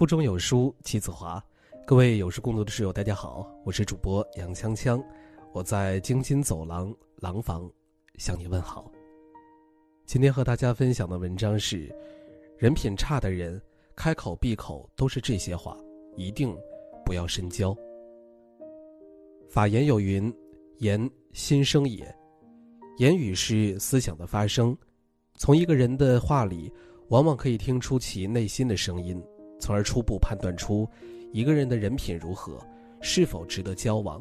腹中有书气自华，各位有书共读的室友，大家好，我是主播杨锵锵，我在京津走廊廊坊向你问好。今天和大家分享的文章是：人品差的人开口闭口都是这些话，一定不要深交。法言有云：“言心声也。”言语是思想的发声，从一个人的话里，往往可以听出其内心的声音。从而初步判断出一个人的人品如何，是否值得交往。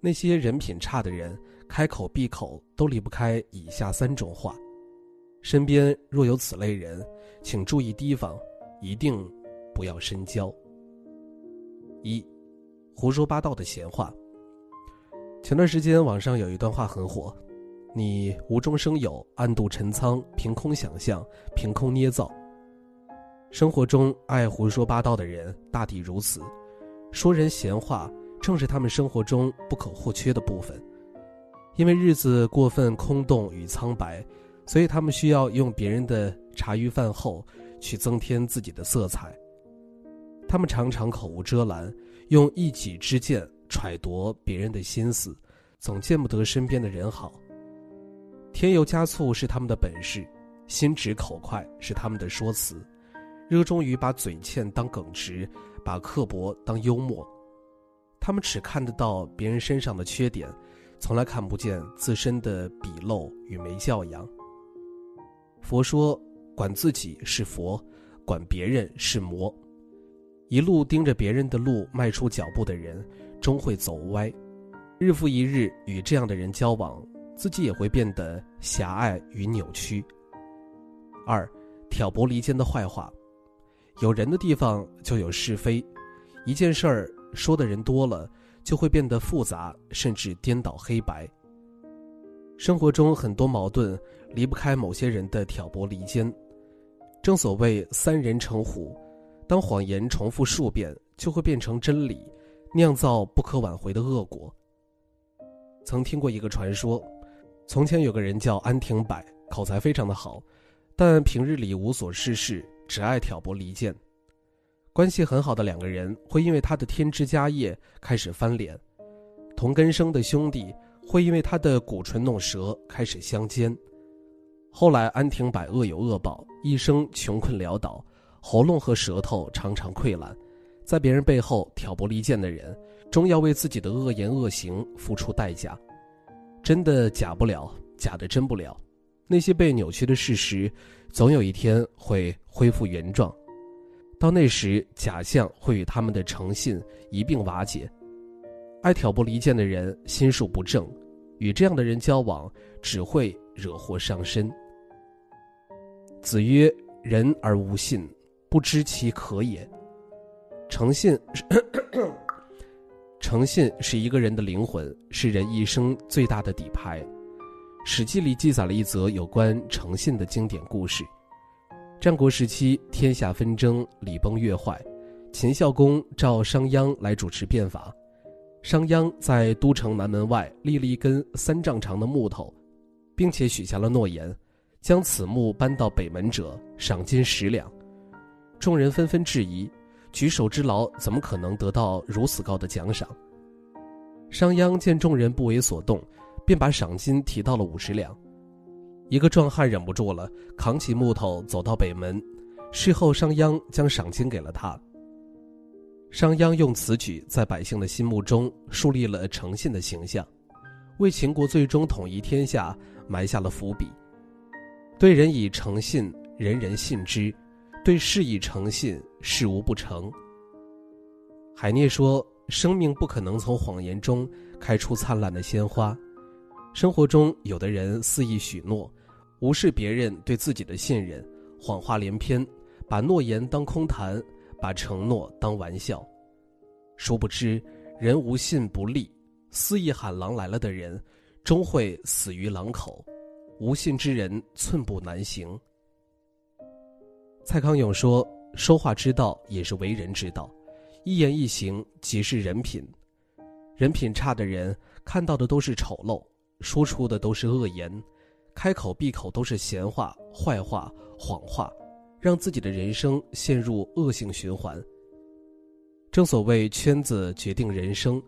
那些人品差的人，开口闭口都离不开以下三种话。身边若有此类人，请注意提防，一定不要深交。一，胡说八道的闲话。前段时间网上有一段话很火：“你无中生有，暗度陈仓，凭空想象，凭空捏造。”生活中爱胡说八道的人大抵如此，说人闲话正是他们生活中不可或缺的部分。因为日子过分空洞与苍白，所以他们需要用别人的茶余饭后去增添自己的色彩。他们常常口无遮拦，用一己之见揣度别人的心思，总见不得身边的人好。添油加醋是他们的本事，心直口快是他们的说辞。热衷于把嘴欠当耿直，把刻薄当幽默。他们只看得到别人身上的缺点，从来看不见自身的鄙陋与没教养。佛说：“管自己是佛，管别人是魔。”一路盯着别人的路迈出脚步的人，终会走歪。日复一日与这样的人交往，自己也会变得狭隘与扭曲。二，挑拨离间的坏话。有人的地方就有是非，一件事儿说的人多了，就会变得复杂，甚至颠倒黑白。生活中很多矛盾离不开某些人的挑拨离间。正所谓三人成虎，当谎言重复数遍，就会变成真理，酿造不可挽回的恶果。曾听过一个传说，从前有个人叫安廷柏，口才非常的好，但平日里无所事事。只爱挑拨离间，关系很好的两个人会因为他的添枝加叶开始翻脸，同根生的兄弟会因为他的鼓唇弄舌开始相奸。后来安廷柏恶有恶报，一生穷困潦倒，喉咙和舌头常常溃烂，在别人背后挑拨离间的人，终要为自己的恶言恶行付出代价。真的假不了，假的真不了。那些被扭曲的事实，总有一天会恢复原状。到那时，假象会与他们的诚信一并瓦解。爱挑拨离间的人心术不正，与这样的人交往只会惹祸上身。子曰：“人而无信，不知其可也。”诚信，诚信是一个人的灵魂，是人一生最大的底牌。《史记》里记载了一则有关诚信的经典故事。战国时期，天下纷争，礼崩乐坏，秦孝公召商鞅来主持变法。商鞅在都城南门外立了一根三丈长的木头，并且许下了诺言：将此木搬到北门者，赏金十两。众人纷纷质疑：举手之劳怎么可能得到如此高的奖赏？商鞅见众人不为所动。便把赏金提到了五十两，一个壮汉忍不住了，扛起木头走到北门。事后，商鞅将赏金给了他。商鞅用此举在百姓的心目中树立了诚信的形象，为秦国最终统一天下埋下了伏笔。对人以诚信，人人信之；对事以诚信，事无不成。海涅说：“生命不可能从谎言中开出灿烂的鲜花。”生活中，有的人肆意许诺，无视别人对自己的信任，谎话连篇，把诺言当空谈，把承诺当玩笑。殊不知，人无信不立，肆意喊狼来了的人，终会死于狼口。无信之人，寸步难行。蔡康永说：“说话之道，也是为人之道。一言一行，即是人品。人品差的人，看到的都是丑陋。”说出的都是恶言，开口闭口都是闲话、坏话、谎话，让自己的人生陷入恶性循环。正所谓圈子决定人生，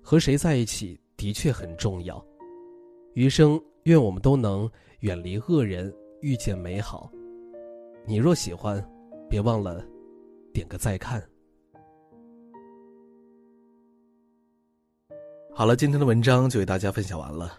和谁在一起的确很重要。余生，愿我们都能远离恶人，遇见美好。你若喜欢，别忘了点个再看。好了，今天的文章就为大家分享完了。